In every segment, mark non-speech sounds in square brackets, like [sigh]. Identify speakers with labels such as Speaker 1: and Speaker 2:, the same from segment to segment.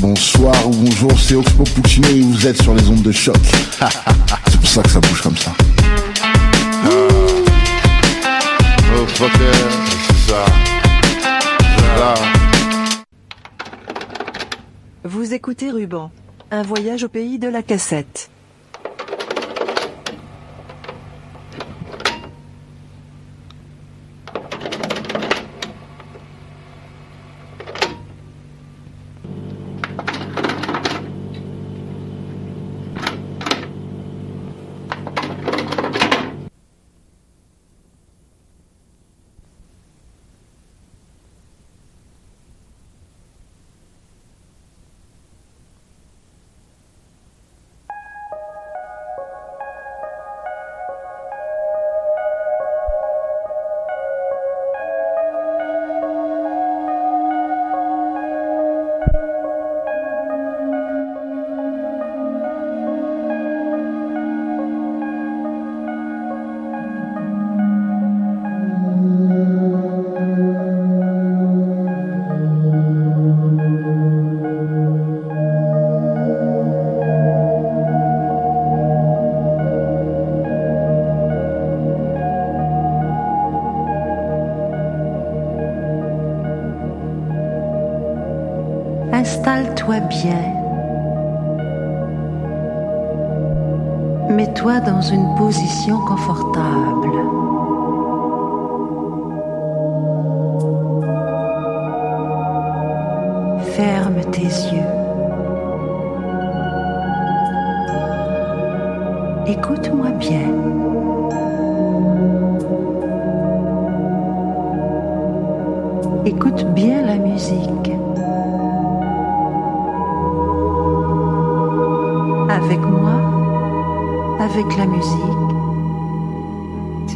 Speaker 1: Bonsoir ou bonjour, c'est Oxpo Puccino et vous êtes sur les ondes de choc. [laughs] c'est pour ça que ça bouge comme ça.
Speaker 2: Oh fucker, ça.
Speaker 3: Vous écoutez Ruban, un voyage au pays de la cassette.
Speaker 4: Installe-toi bien. Mets-toi dans une position confortable. Ferme tes yeux.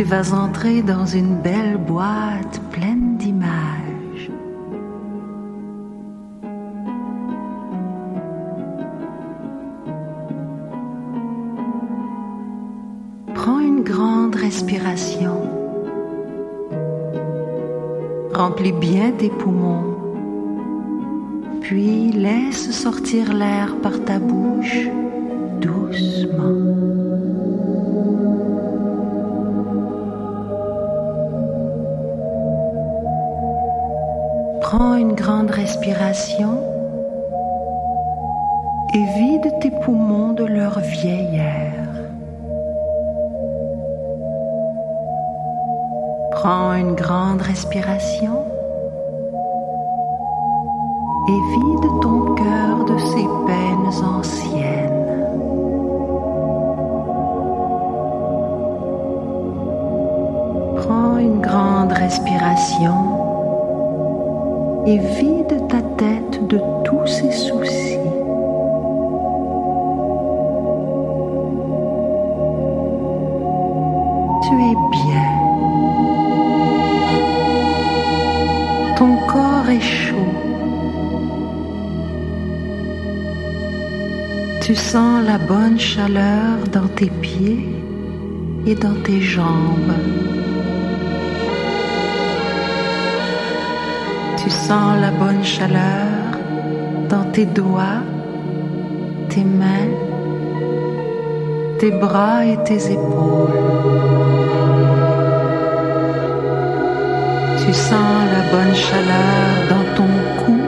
Speaker 4: Tu vas entrer dans une belle boîte pleine d'images. Prends une grande respiration. Remplis bien tes poumons. Puis laisse sortir l'air par ta bouche doucement. Respiration et vide tes poumons de leur vieil air. Prends une grande respiration et dans tes jambes. Tu sens la bonne chaleur dans tes doigts, tes mains, tes bras et tes épaules. Tu sens la bonne chaleur dans ton cou,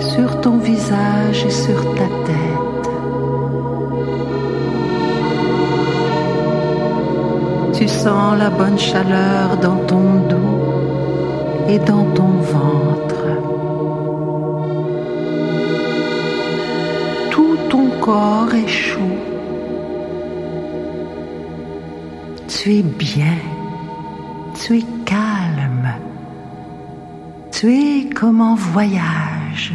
Speaker 4: sur ton visage et sur ta tête. Tu sens la bonne chaleur dans ton dos et dans ton ventre. Tout ton corps est chaud. Tu es bien, tu es calme, tu es comme en voyage,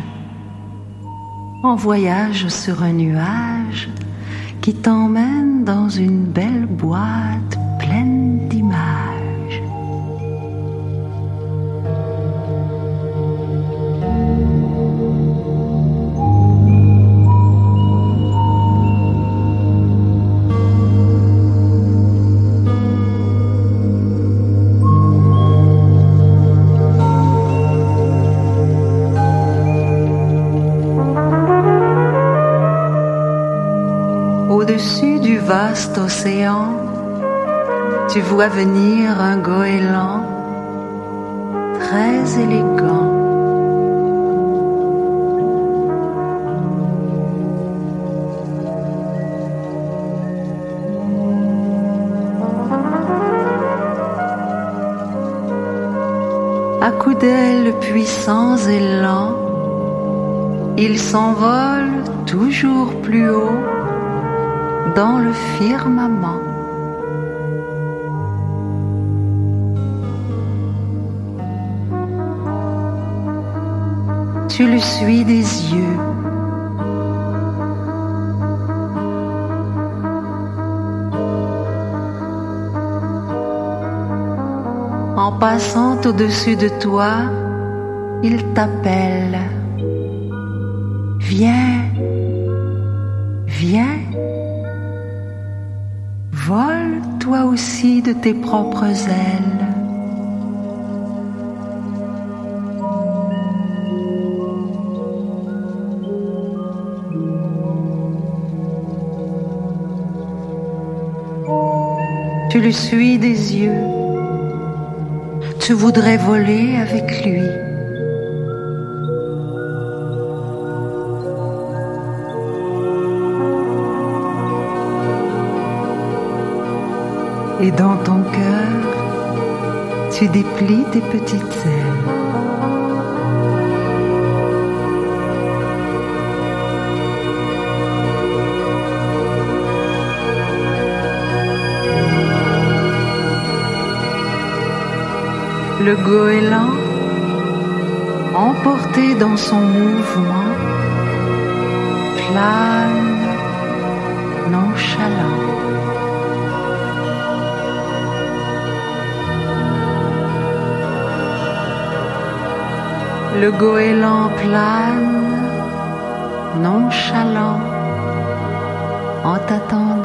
Speaker 4: en voyage sur un nuage qui t'emmène dans une belle boîte Au-dessus du vaste océan, tu vois venir un goéland très élégant. À coups d'ailes puissants et lents, il s'envole toujours plus haut dans le firmament. Tu le suis des yeux. En passant au-dessus de toi, il t'appelle. Viens, viens. Vole toi aussi de tes propres ailes. Tu le suis des yeux. Tu voudrais voler avec lui. Et dans ton cœur, tu déplies tes petites ailes. Le goéland, emporté dans son mouvement, plane nonchalant. Le goéland plane, nonchalant, en t'attendant.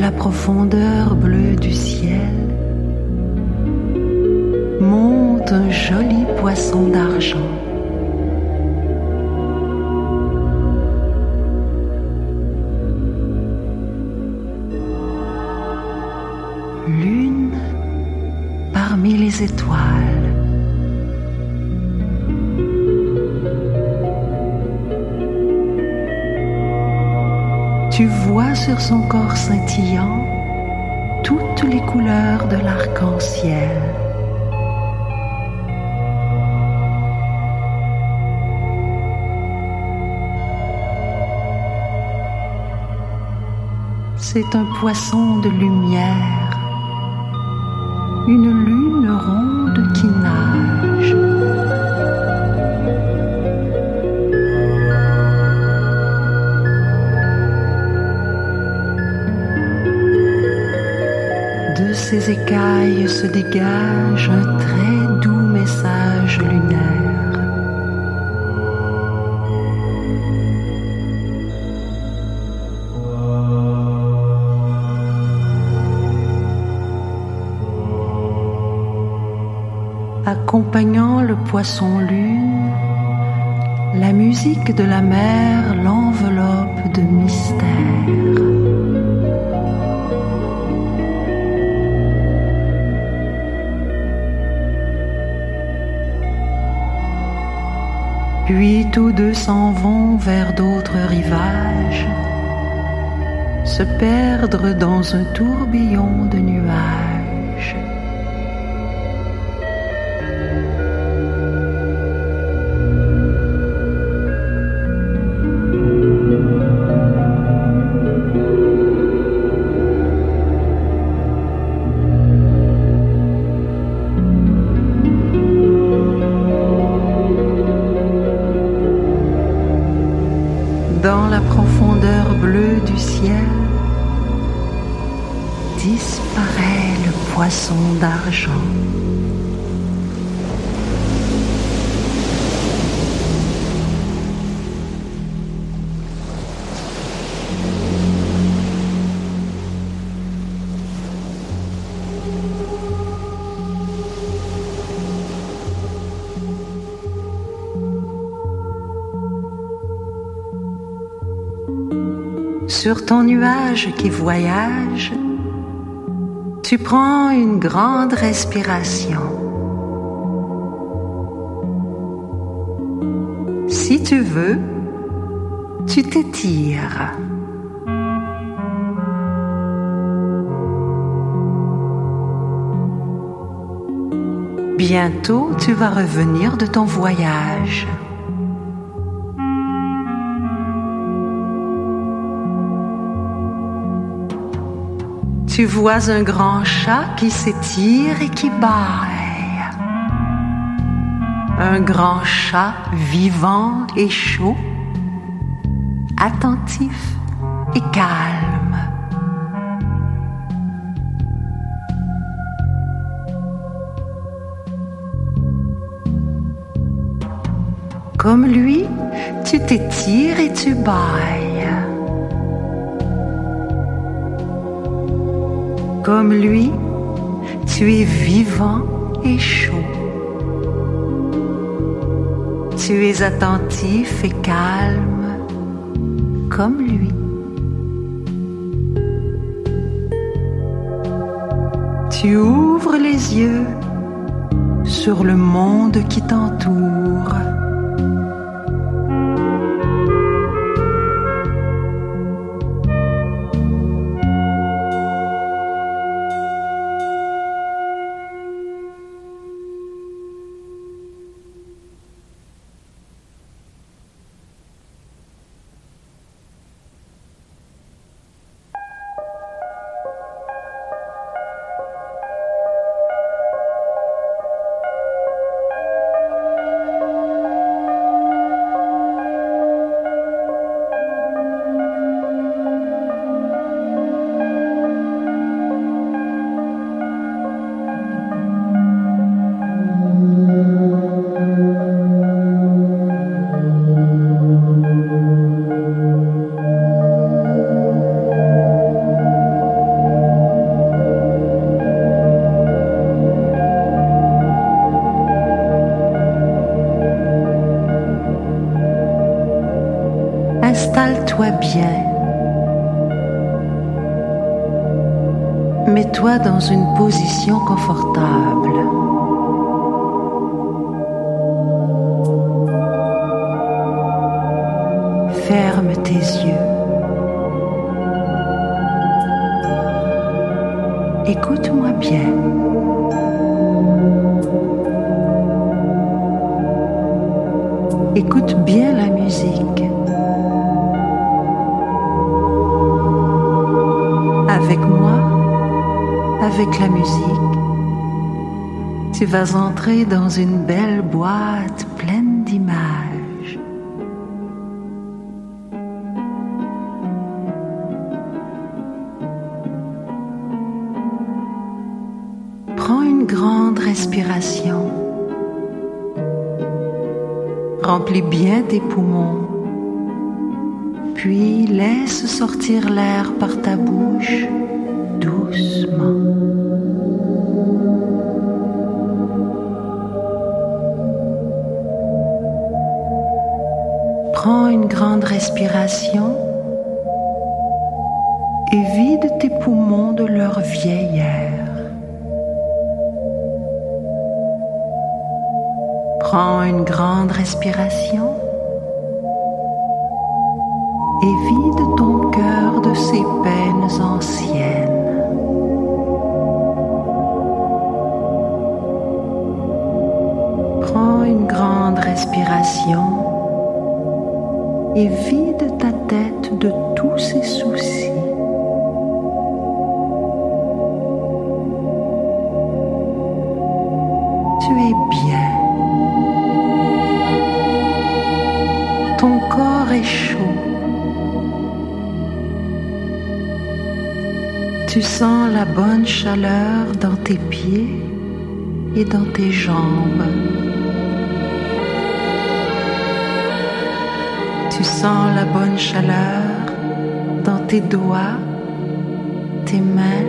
Speaker 4: La profondeur C'est un poisson de lumière, une lune ronde qui nage. De ses écailles se dégage un très doux message lunaire. Accompagnant le poisson lune, la musique de la mer l'enveloppe de mystère. Puis tous deux s'en vont vers d'autres rivages, se perdre dans un tourbillon de nuages. Sur ton nuage qui voyage, tu prends une grande respiration. Si tu veux, tu t'étires. Bientôt, tu vas revenir de ton voyage. Tu vois un grand chat qui s'étire et qui bâille. Un grand chat vivant et chaud, attentif et calme. Comme lui, tu t'étires et tu bailles. Comme lui, tu es vivant et chaud. Tu es attentif et calme, comme lui. Tu ouvres les yeux sur le monde qui t'entoure. Position confortable. Vas entrer dans une belle boîte pleine d'images. Prends une grande respiration. Remplis bien tes poumons. Puis laisse sortir l'air Prends une grande respiration et vide ton cœur de ses peines anciennes. Prends une grande respiration et vide bonne chaleur dans tes pieds et dans tes jambes. Tu sens la bonne chaleur dans tes doigts, tes mains,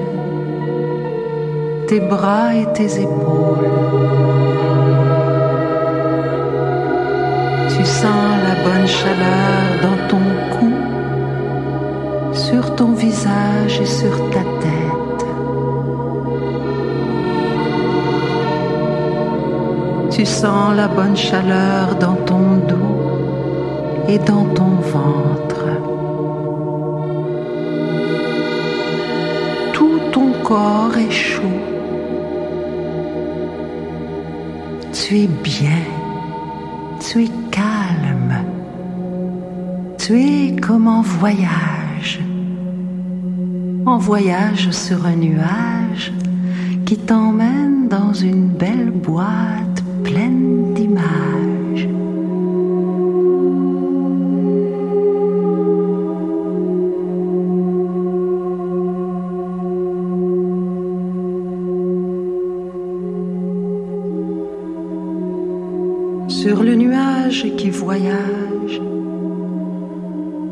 Speaker 4: tes bras et tes épaules. Tu sens la bonne chaleur dans ton cou, sur ton visage et sur ta tête. Tu sens la bonne chaleur dans ton dos et dans ton ventre. Tout ton corps est chaud. Tu es bien. Tu es calme. Tu es comme en voyage. En voyage sur un nuage qui t'emmène dans une belle boîte Sur le nuage qui voyage,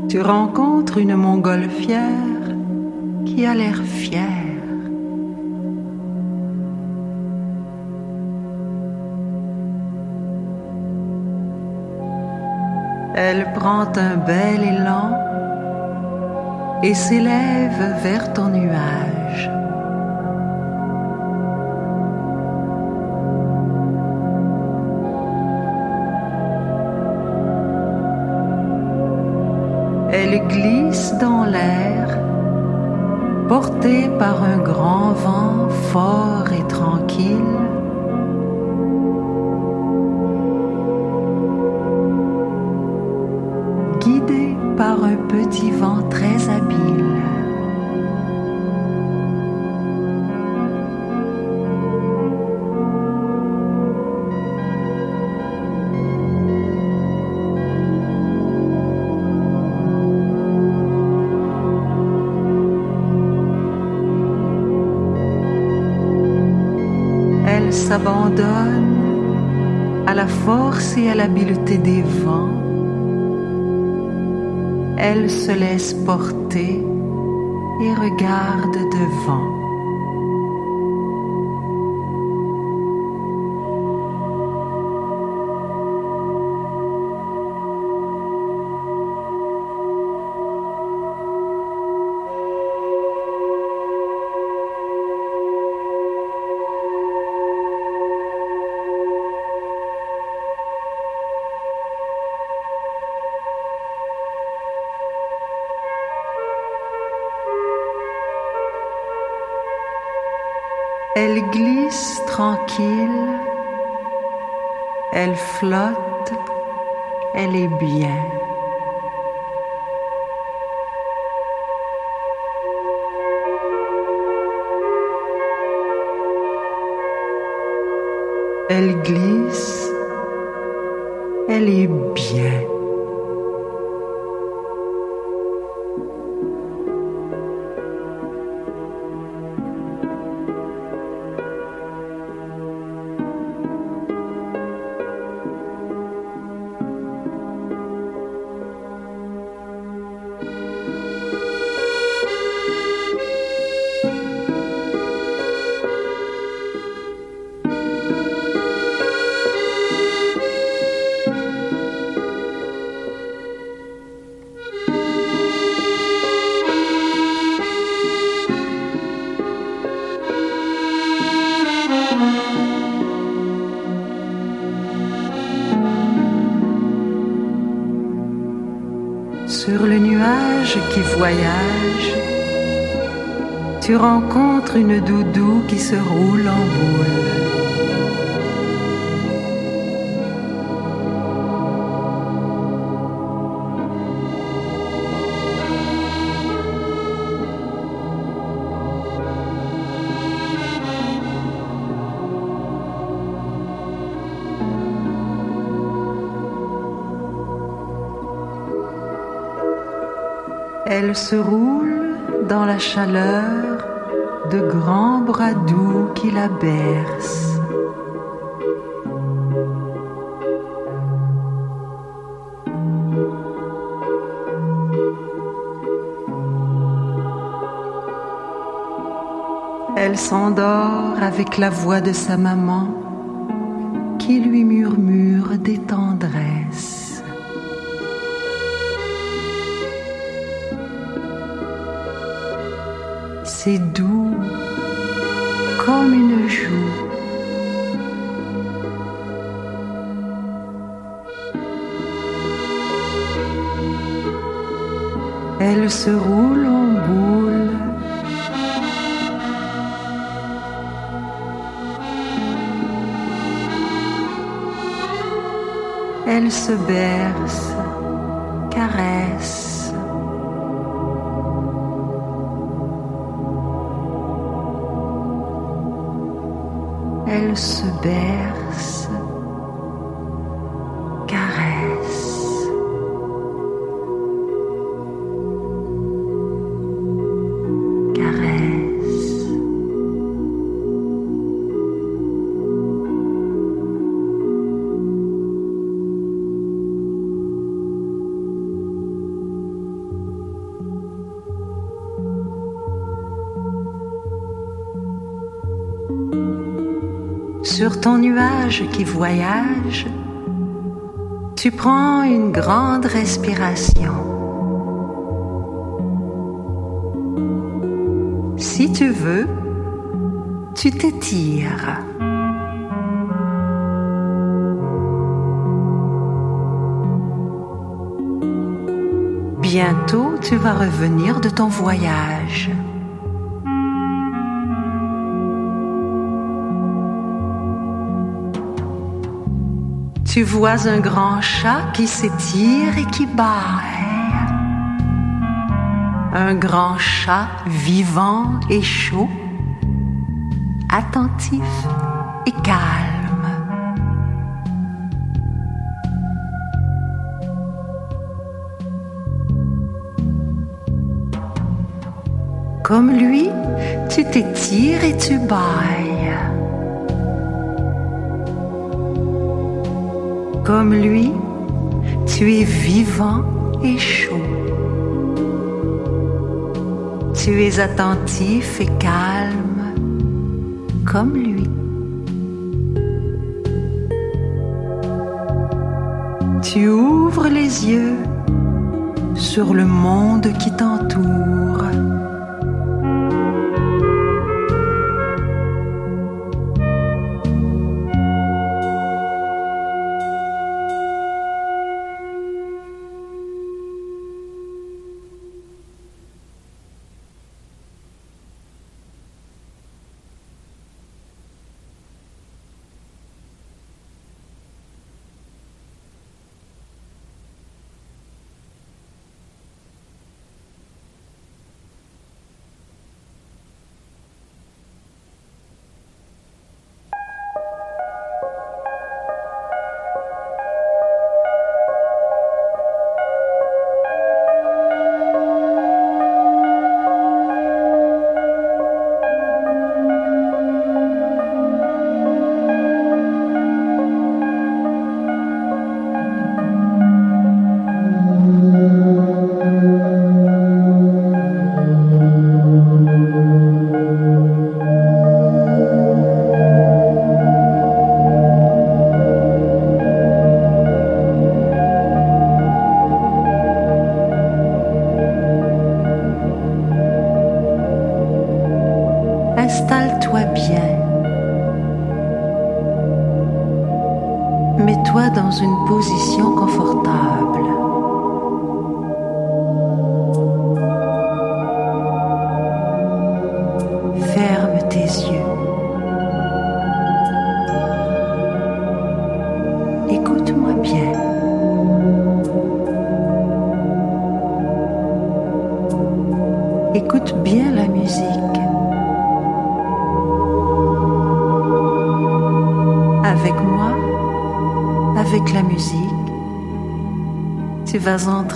Speaker 4: tu rencontres une montgolfière qui a l'air fière. Elle prend un bel élan et s'élève vers ton nuage. Portée par un grand vent fort et tranquille. Se laisse porter et regarde devant. Elle glisse tranquille, elle flotte, elle est bien. Elle se roule dans la chaleur de grands bras doux qui la bercent. Elle s'endort avec la voix de sa maman qui lui murmure des tendresses. C'est doux comme une joue. Elle se roule en boule. Elle se berce, voyage, tu prends une grande respiration. Si tu veux, tu t'étires. Bientôt, tu vas revenir de ton voyage. Tu vois un grand chat qui s'étire et qui bâille. Un grand chat vivant et chaud, attentif et calme. Comme lui, tu t'étires et tu bailles. Comme lui, tu es vivant et chaud. Tu es attentif et calme, comme lui. Tu ouvres les yeux sur le monde qui t'entoure.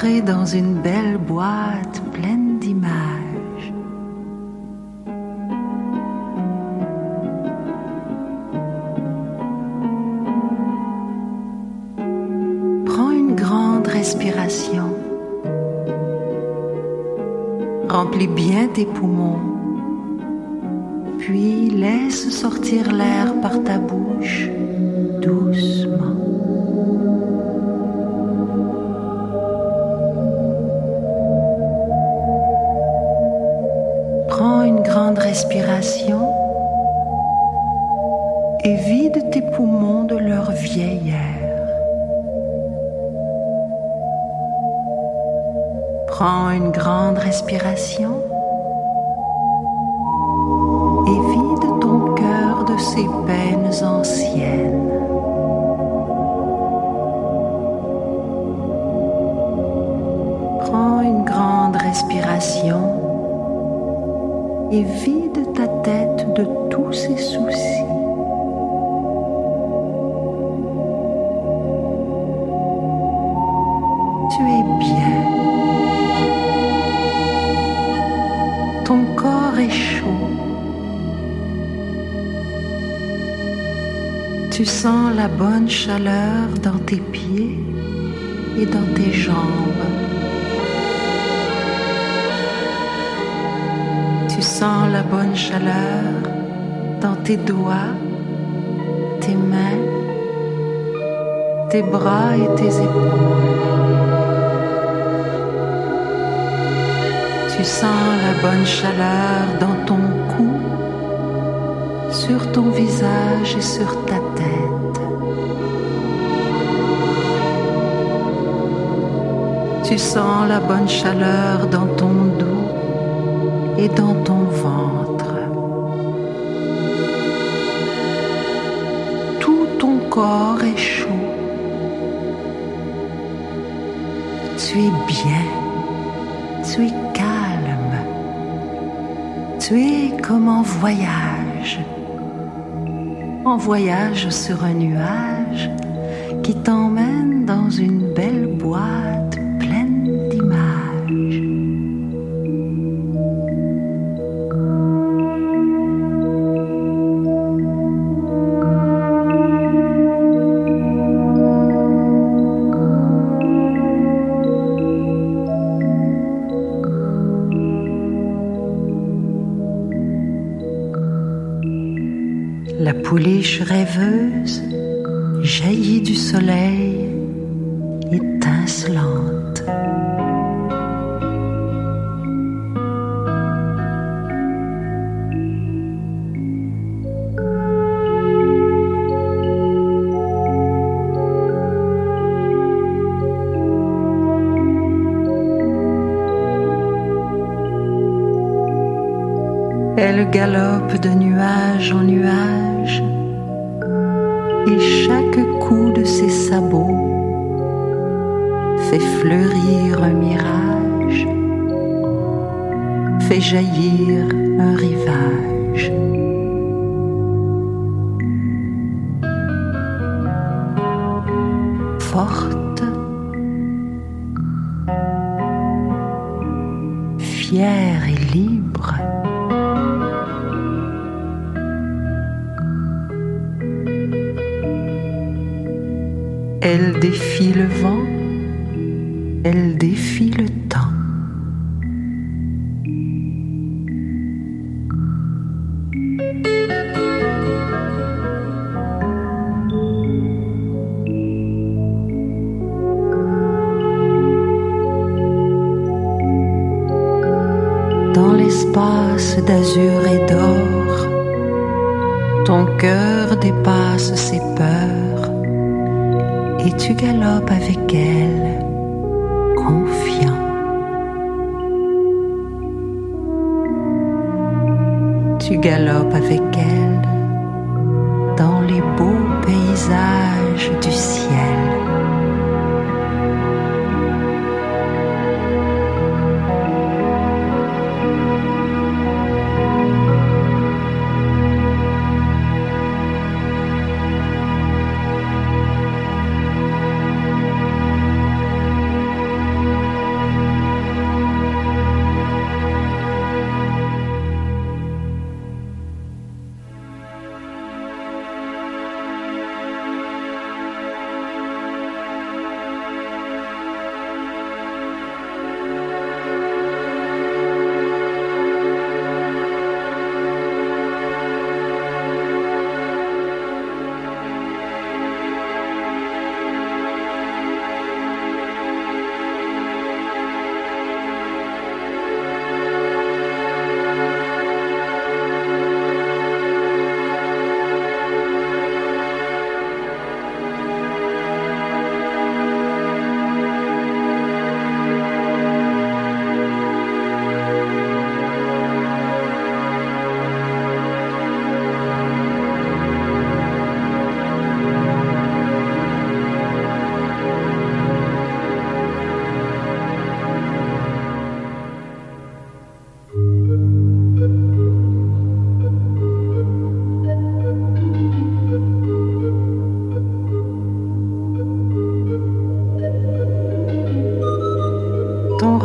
Speaker 4: Dans une et vide tes poumons de leur vieil air. Prends une grande respiration et vide ton cœur de ses peines anciennes. Prends une grande respiration et vide chaleur dans tes pieds et dans tes jambes. Tu sens la bonne chaleur dans tes doigts, tes mains, tes bras et tes épaules. Tu sens la bonne chaleur dans ton cou, sur ton visage et sur ta Tu sens la bonne chaleur dans ton dos et dans ton ventre. Tout ton corps est chaud. Tu es bien. Tu es calme. Tu es comme en voyage. En voyage sur un nuage qui t'emmène dans une belle boîte rêveuse jaillit du soleil étincelante. Elle galope de nuage en nuage et chaque coup de ses sabots fait fleurir un mirage, fait jaillir un rivage. D'azur et d'or, ton cœur dépasse ses peurs et tu galopes avec elle, confiant. Tu galopes avec elle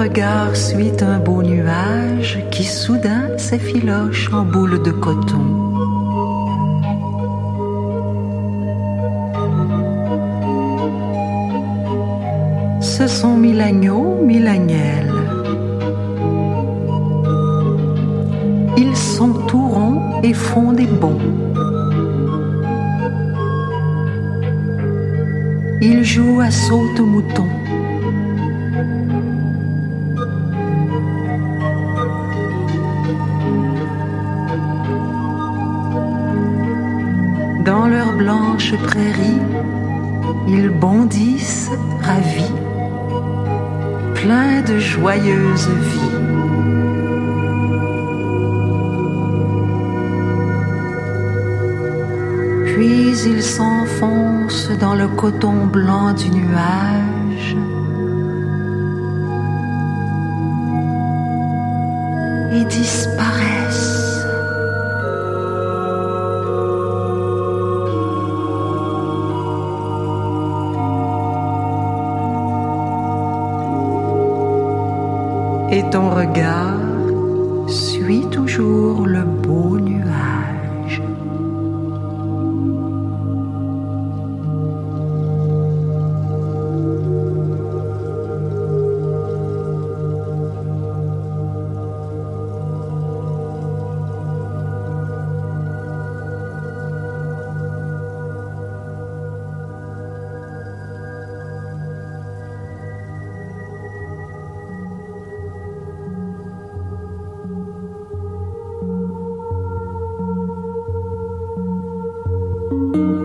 Speaker 4: regard suit un beau nuage qui soudain s'effiloche en boule de coton. Ce sont mille agneaux, mille agnelles. Ils sont et font des bonds. Ils jouent à saute-mouton. Prairies, ils bondissent ravis, pleins de joyeuse vie. Puis ils s'enfoncent dans le coton blanc du nuage.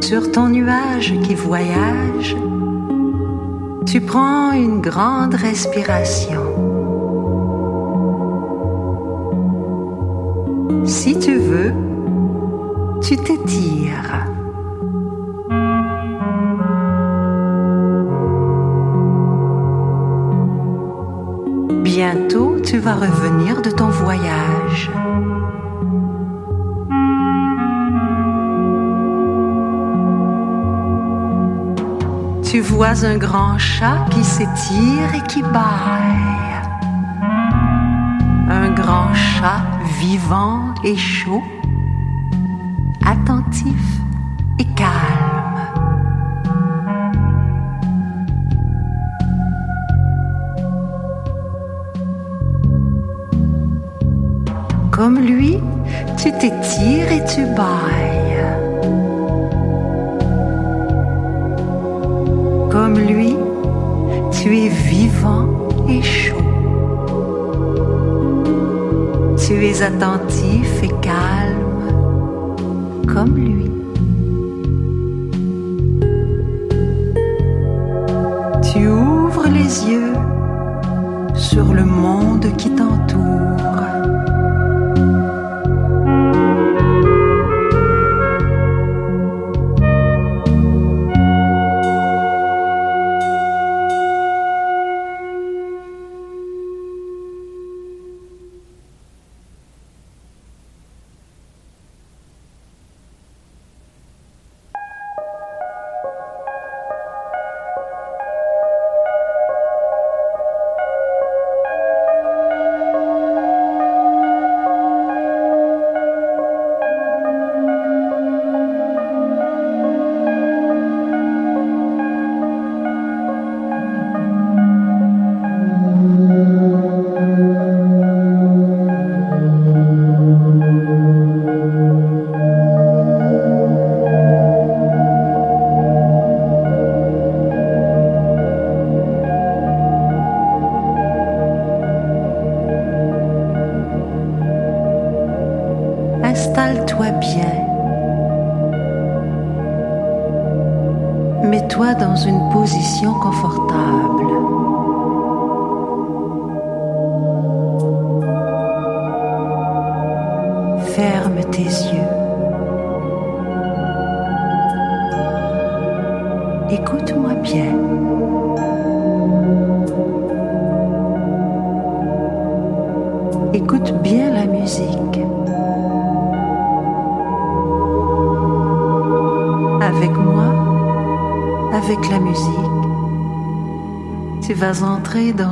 Speaker 4: Sur ton nuage qui voyage, tu prends une grande respiration. Si tu veux, tu t'étires. Bientôt, tu vas revenir de ton voyage. Tu vois un grand chat qui s'étire et qui bâille. Un grand chat vivant et chaud, attentif et calme. Comme lui, tu t'étires et tu bailles. Tu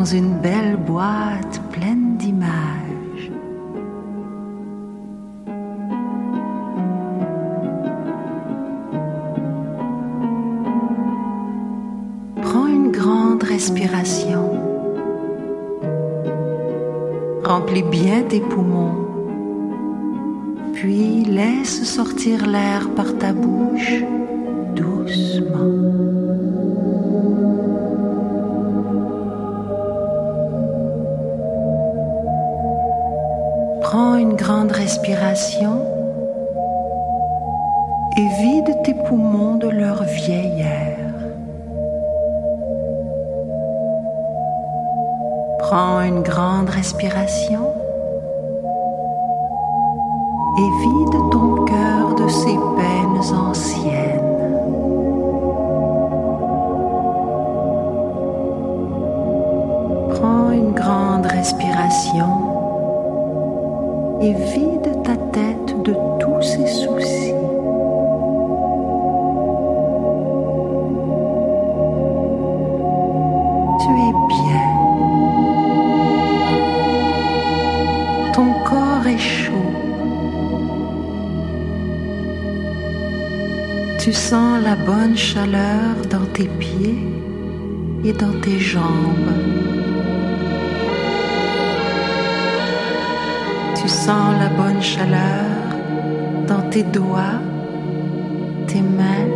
Speaker 4: dans une belle boîte pleine d'images. Prends une grande respiration. Remplis bien tes poumons. Tes poumons de leur vieil air. Prends une grande respiration et vide ton cœur de ses peines anciennes. Prends une grande respiration et vide tes pieds et dans tes jambes. Tu sens la bonne chaleur dans tes doigts, tes mains,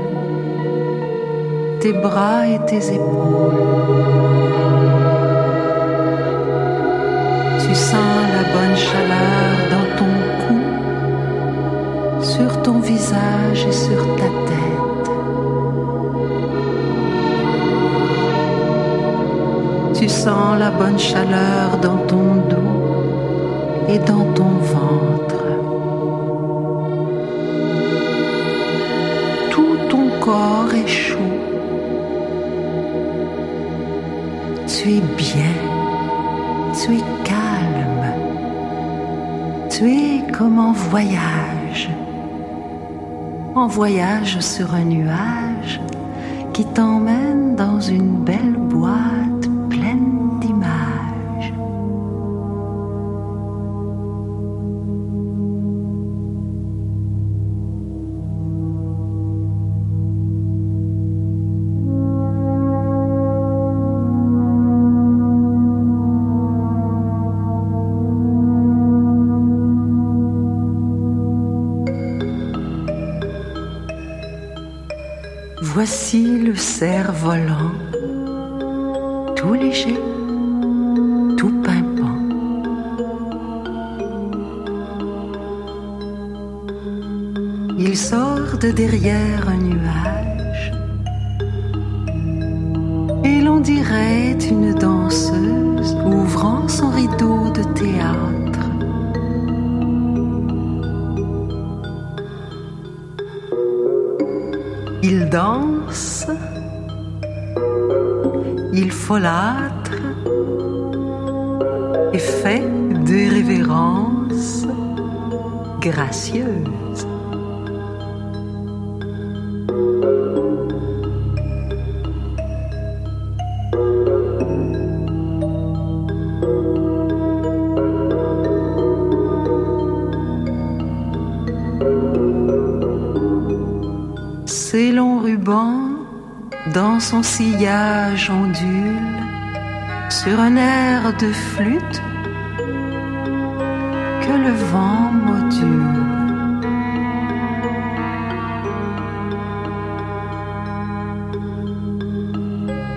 Speaker 4: tes bras et tes épaules. Tu sens la bonne chaleur dans ton cou, sur ton visage et sur ta tête. Tu sens la bonne chaleur dans ton dos et dans ton ventre. Tout ton corps est chaud. Tu es bien, tu es calme, tu es comme en voyage, en voyage sur un nuage qui t'emmène dans une belle Voici le cerf volant, tout léger, tout pimpant. Il sort de derrière un nuage il de flûte que le vent module.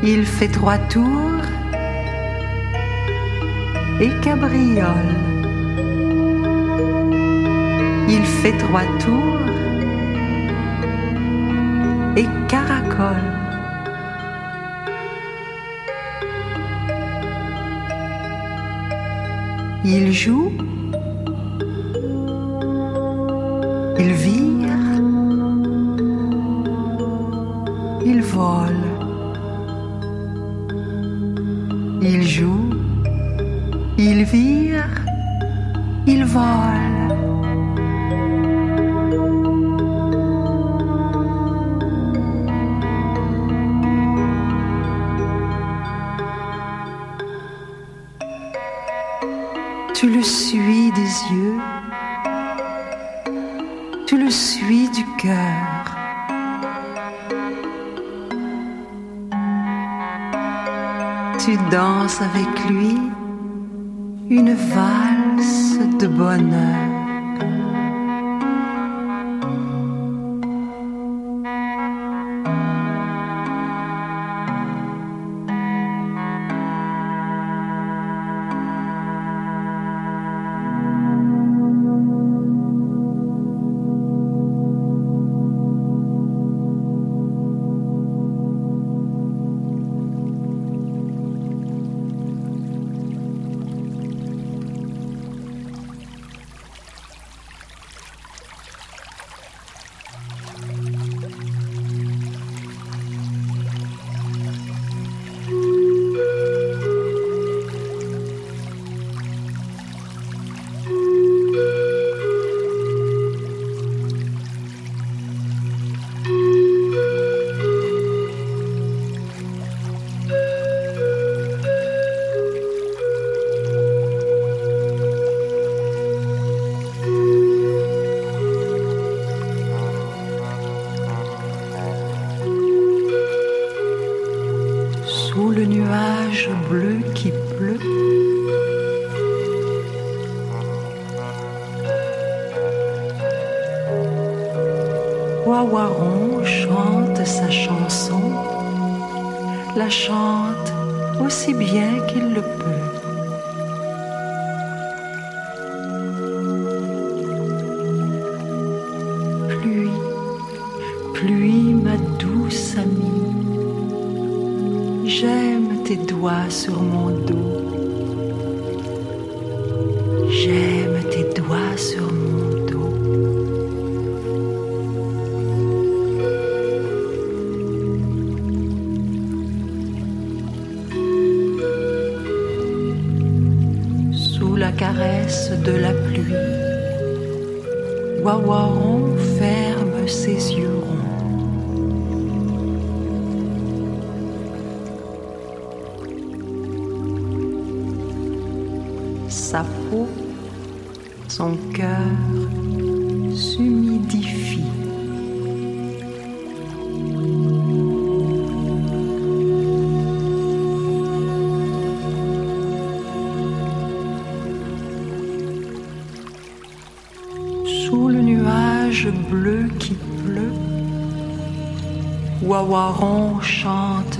Speaker 4: Il fait trois tours et cabriole. Il fait trois tours et caracole. Il joue, il vire, une valse de bonheur. Sa chanson, la chante aussi bien qu'il le peut.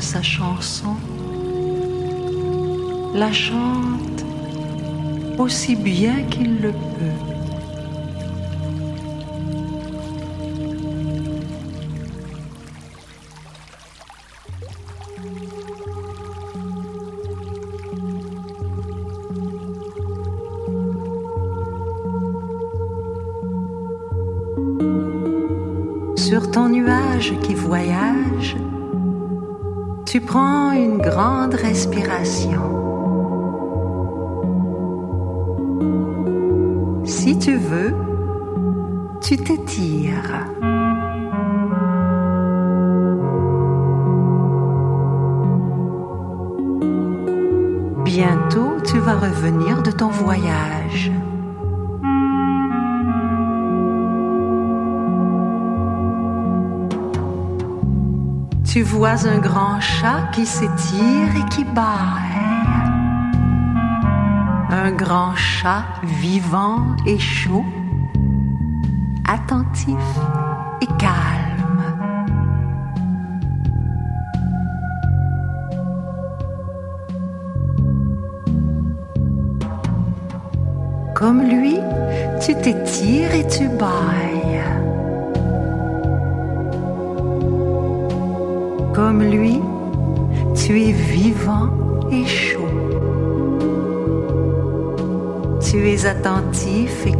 Speaker 4: Sa chanson, la chante aussi bien qu'il le peut. Sur ton nuage qui voyage, tu prends une grande respiration. Si tu veux, tu t'étires. Bientôt, tu vas revenir de ton voyage. Tu vois un grand chat qui s'étire et qui bâille. Un grand chat vivant et chaud, attentif et calme. Comme lui, tu t'étires et tu bailles. Et chaud. Tu es attentif et